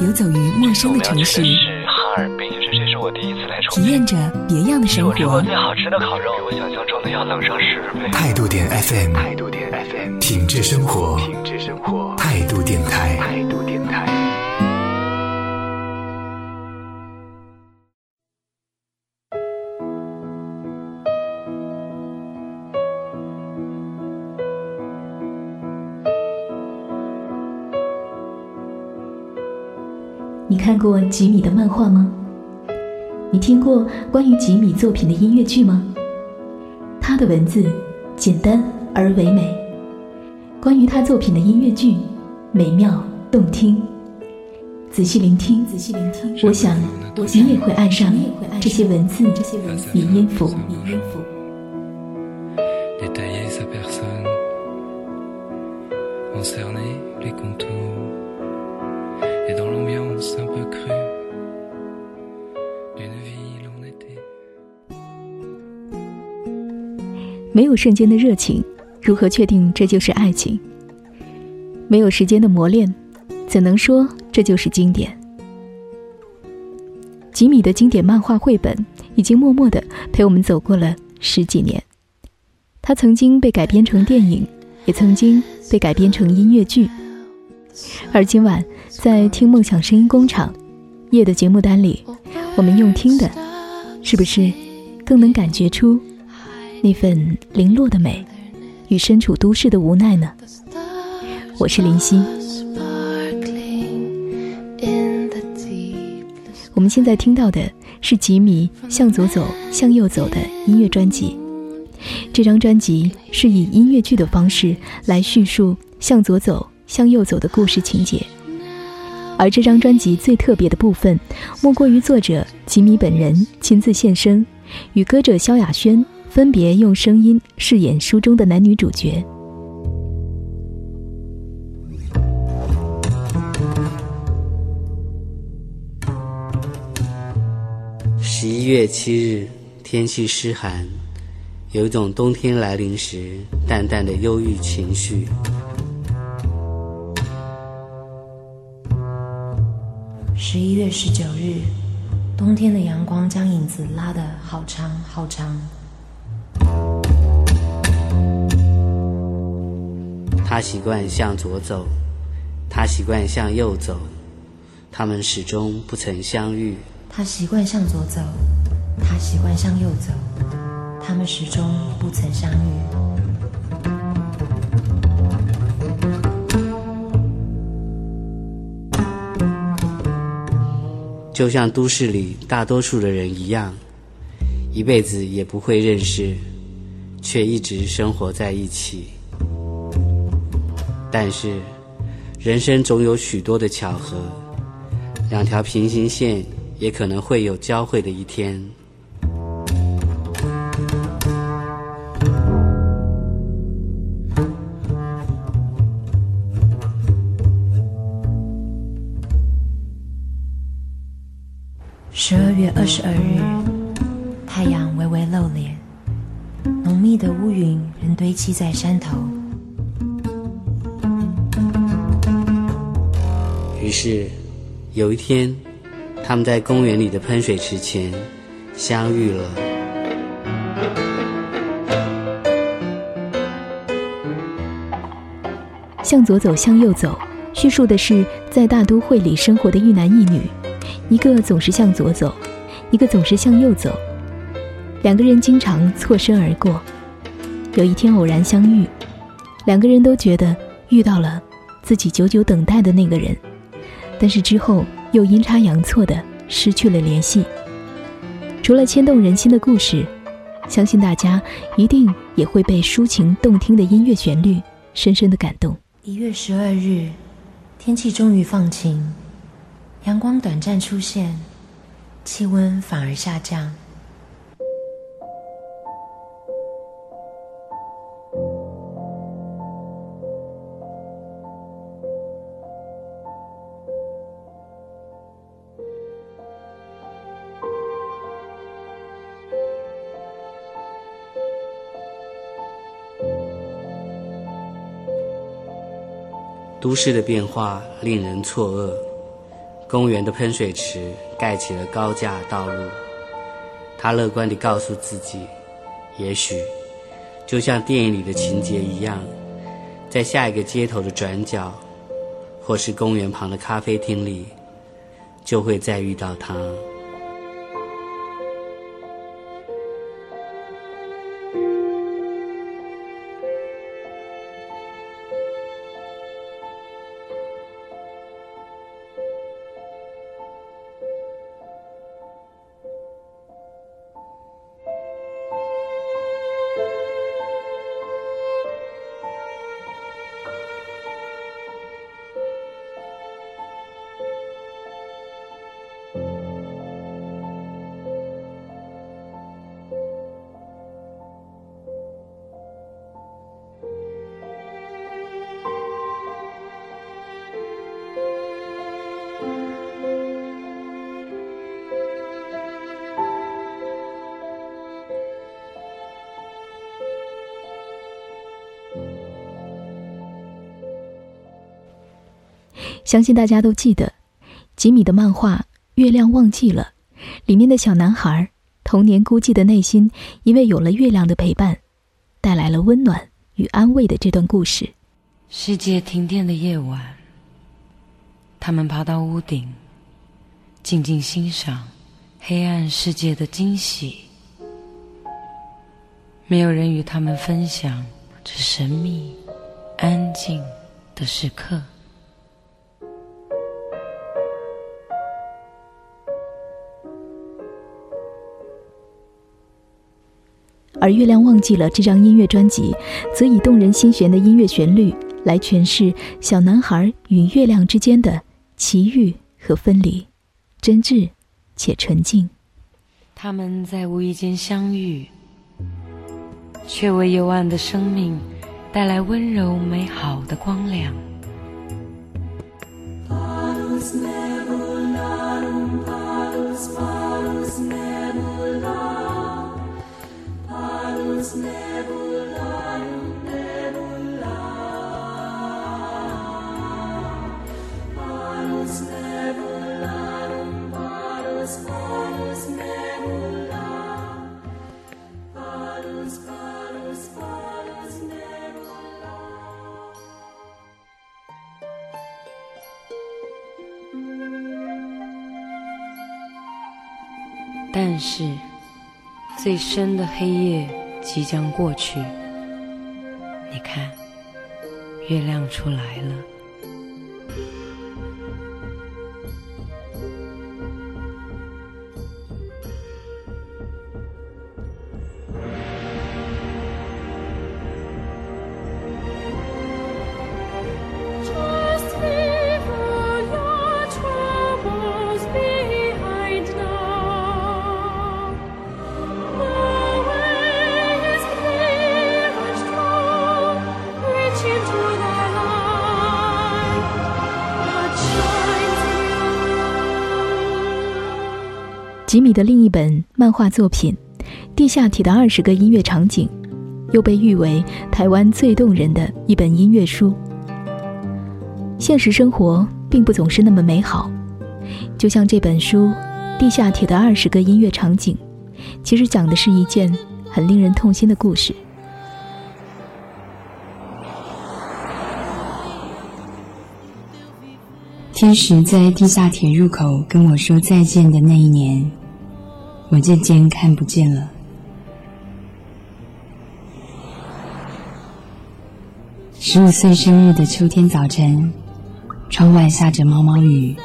游走于陌生的城市，是哈尔滨，这这是我第一次来重体验着别样的生活。最好吃的烤肉，比我想象中的要冷上十倍。态度点 FM，态度点 FM，品质生活，品质生活，态度电台，态度电台。看过吉米的漫画吗？你听过关于吉米作品的音乐剧吗？他的文字简单而唯美，关于他作品的音乐剧美妙动听。仔细聆听，仔细聆听，我想你也会爱上这些文字，这些文字，语音符。没有瞬间的热情，如何确定这就是爱情？没有时间的磨练，怎能说这就是经典？吉米的经典漫画绘本已经默默的陪我们走过了十几年。他曾经被改编成电影，也曾经被改编成音乐剧。而今晚在听梦想声音工厂夜的节目单里，我们用听的，是不是更能感觉出？那份零落的美，与身处都市的无奈呢？我是林夕。我们现在听到的是吉米《向左走，向右走》的音乐专辑。这张专辑是以音乐剧的方式来叙述《向左走，向右走》的故事情节。而这张专辑最特别的部分，莫过于作者吉米本人亲自现身，与歌者萧亚轩。分别用声音饰演书中的男女主角。十一月七日，天气湿寒，有一种冬天来临时淡淡的忧郁情绪。十一月十九日，冬天的阳光将影子拉得好长好长。他习惯向左走，他习惯向右走，他们始终不曾相遇。他习惯向左走，他习惯向右走，他们始终不曾相遇。就像都市里大多数的人一样，一辈子也不会认识，却一直生活在一起。但是，人生总有许多的巧合，两条平行线也可能会有交汇的一天。二十二日，太阳微微露脸，浓密的乌云仍堆积在山头。于是，有一天，他们在公园里的喷水池前相遇了。向左走，向右走，叙述的是在大都会里生活的一男一女，一个总是向左走，一个总是向右走，两个人经常错身而过。有一天偶然相遇，两个人都觉得遇到了自己久久等待的那个人。但是之后又阴差阳错的失去了联系。除了牵动人心的故事，相信大家一定也会被抒情动听的音乐旋律深深的感动。一月十二日，天气终于放晴，阳光短暂出现，气温反而下降。都市的变化令人错愕，公园的喷水池盖起了高架道路。他乐观地告诉自己，也许就像电影里的情节一样，在下一个街头的转角，或是公园旁的咖啡厅里，就会再遇到他。相信大家都记得，吉米的漫画《月亮忘记了》，里面的小男孩童年孤寂的内心，因为有了月亮的陪伴，带来了温暖与安慰的这段故事。世界停电的夜晚，他们爬到屋顶，静静欣赏黑暗世界的惊喜。没有人与他们分享这神秘、安静的时刻。而《月亮忘记了》这张音乐专辑，则以动人心弦的音乐旋律来诠释小男孩与月亮之间的奇遇和分离，真挚且纯净。他们在无意间相遇，却为幽暗的生命带来温柔美好的光亮。但是，最深的黑夜即将过去。你看，月亮出来了。吉米的另一本漫画作品《地下铁的二十个音乐场景》，又被誉为台湾最动人的一本音乐书。现实生活并不总是那么美好，就像这本书《地下铁的二十个音乐场景》，其实讲的是一件很令人痛心的故事。天使在地下铁入口跟我说再见的那一年。我渐渐看不见了。十五岁生日的秋天早晨，窗外下着毛毛雨，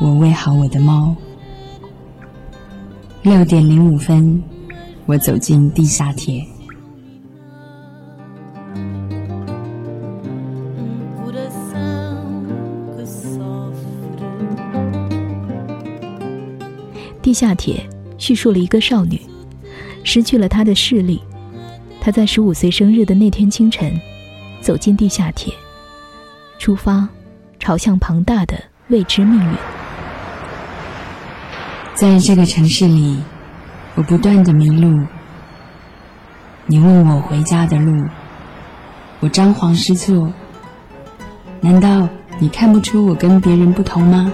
我喂好我的猫。六点零五分，我走进地下铁。地下铁。叙述了一个少女失去了她的视力，她在十五岁生日的那天清晨，走进地下铁，出发，朝向庞大的未知命运。在这个城市里，我不断的迷路。你问我回家的路，我张皇失措。难道你看不出我跟别人不同吗？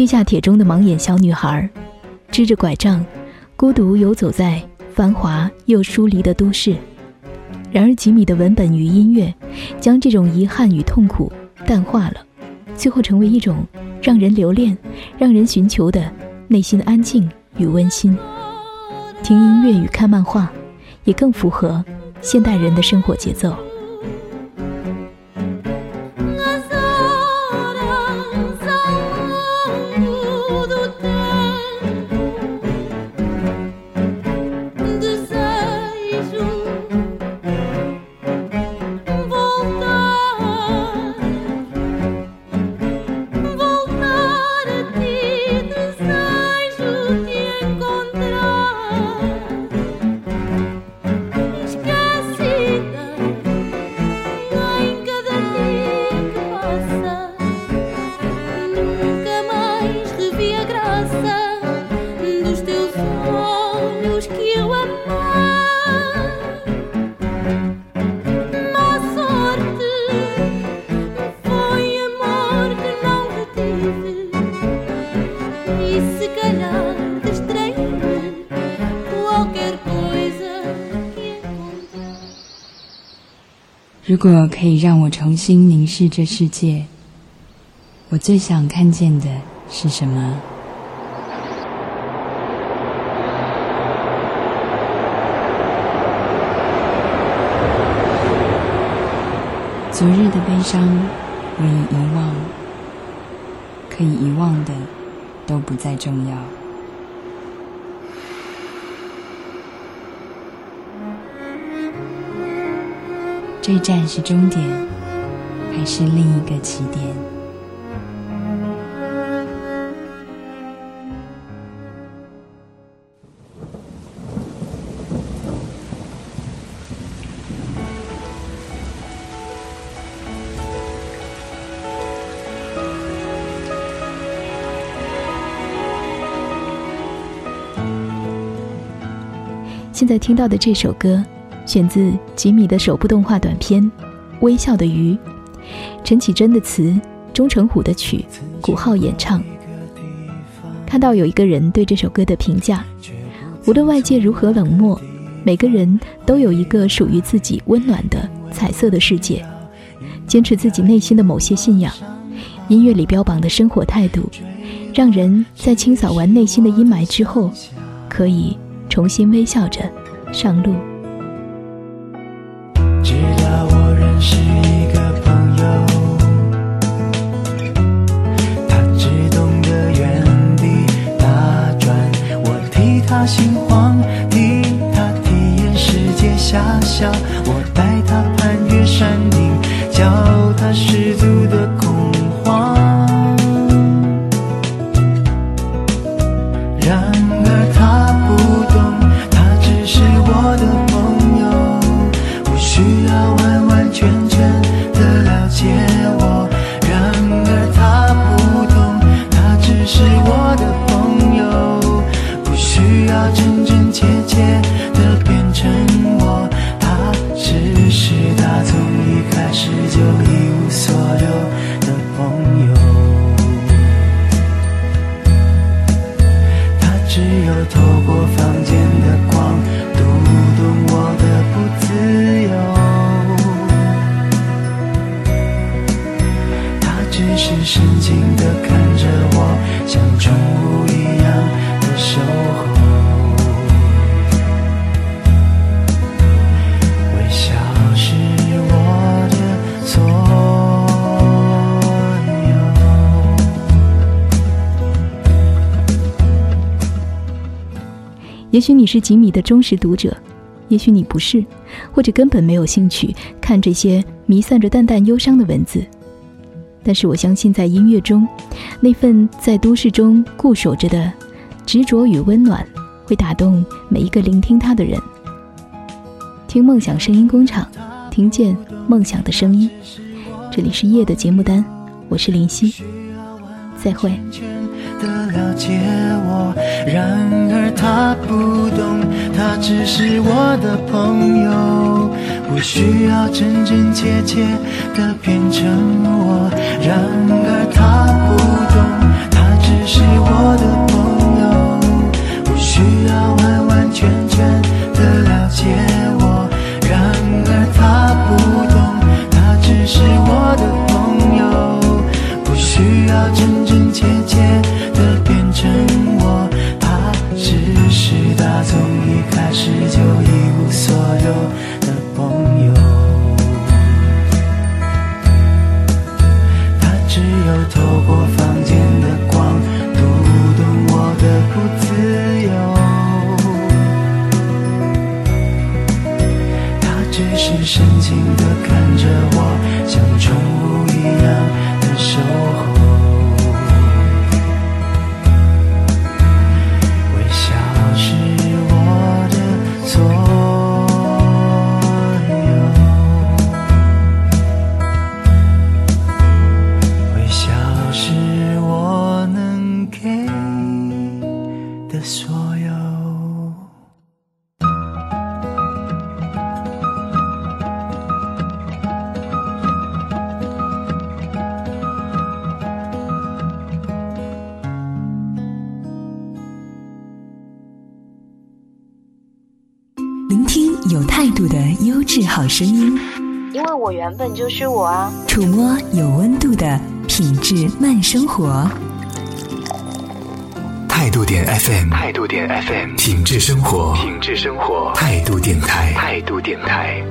地下铁中的盲眼小女孩，支着拐杖，孤独游走在繁华又疏离的都市。然而，吉米的文本与音乐，将这种遗憾与痛苦淡化了，最后成为一种让人留恋、让人寻求的内心安静与温馨。听音乐与看漫画，也更符合现代人的生活节奏。如果可以让我重新凝视这世界，我最想看见的是什么？昨日的悲伤我已遗忘，可以遗忘的都不再重要。这站是终点，还是另一个起点？现在听到的这首歌。选自吉米的首部动画短片《微笑的鱼》，陈绮贞的词，钟成虎的曲，古浩演唱。看到有一个人对这首歌的评价：无论外界如何冷漠，每个人都有一个属于自己温暖的彩色的世界。坚持自己内心的某些信仰，音乐里标榜的生活态度，让人在清扫完内心的阴霾之后，可以重新微笑着上路。也许你是吉米的忠实读者，也许你不是，或者根本没有兴趣看这些弥散着淡淡忧伤的文字。但是我相信，在音乐中，那份在都市中固守着的执着与温暖，会打动每一个聆听它的人。听梦想声音工厂，听见梦想的声音。这里是夜的节目单，我是林夕，再会。的了解我，然而他不懂，他只是我的朋友，不需要真真切切的变成我。然而他不懂，他只是。我的朋只是深情地看着我，像宠物一样的守候。优质好声音，因为我原本就是我啊。触摸有温度的品质慢生活。态度点 FM，态度点 FM，品质生活，品质生活，态度电台，态度电台。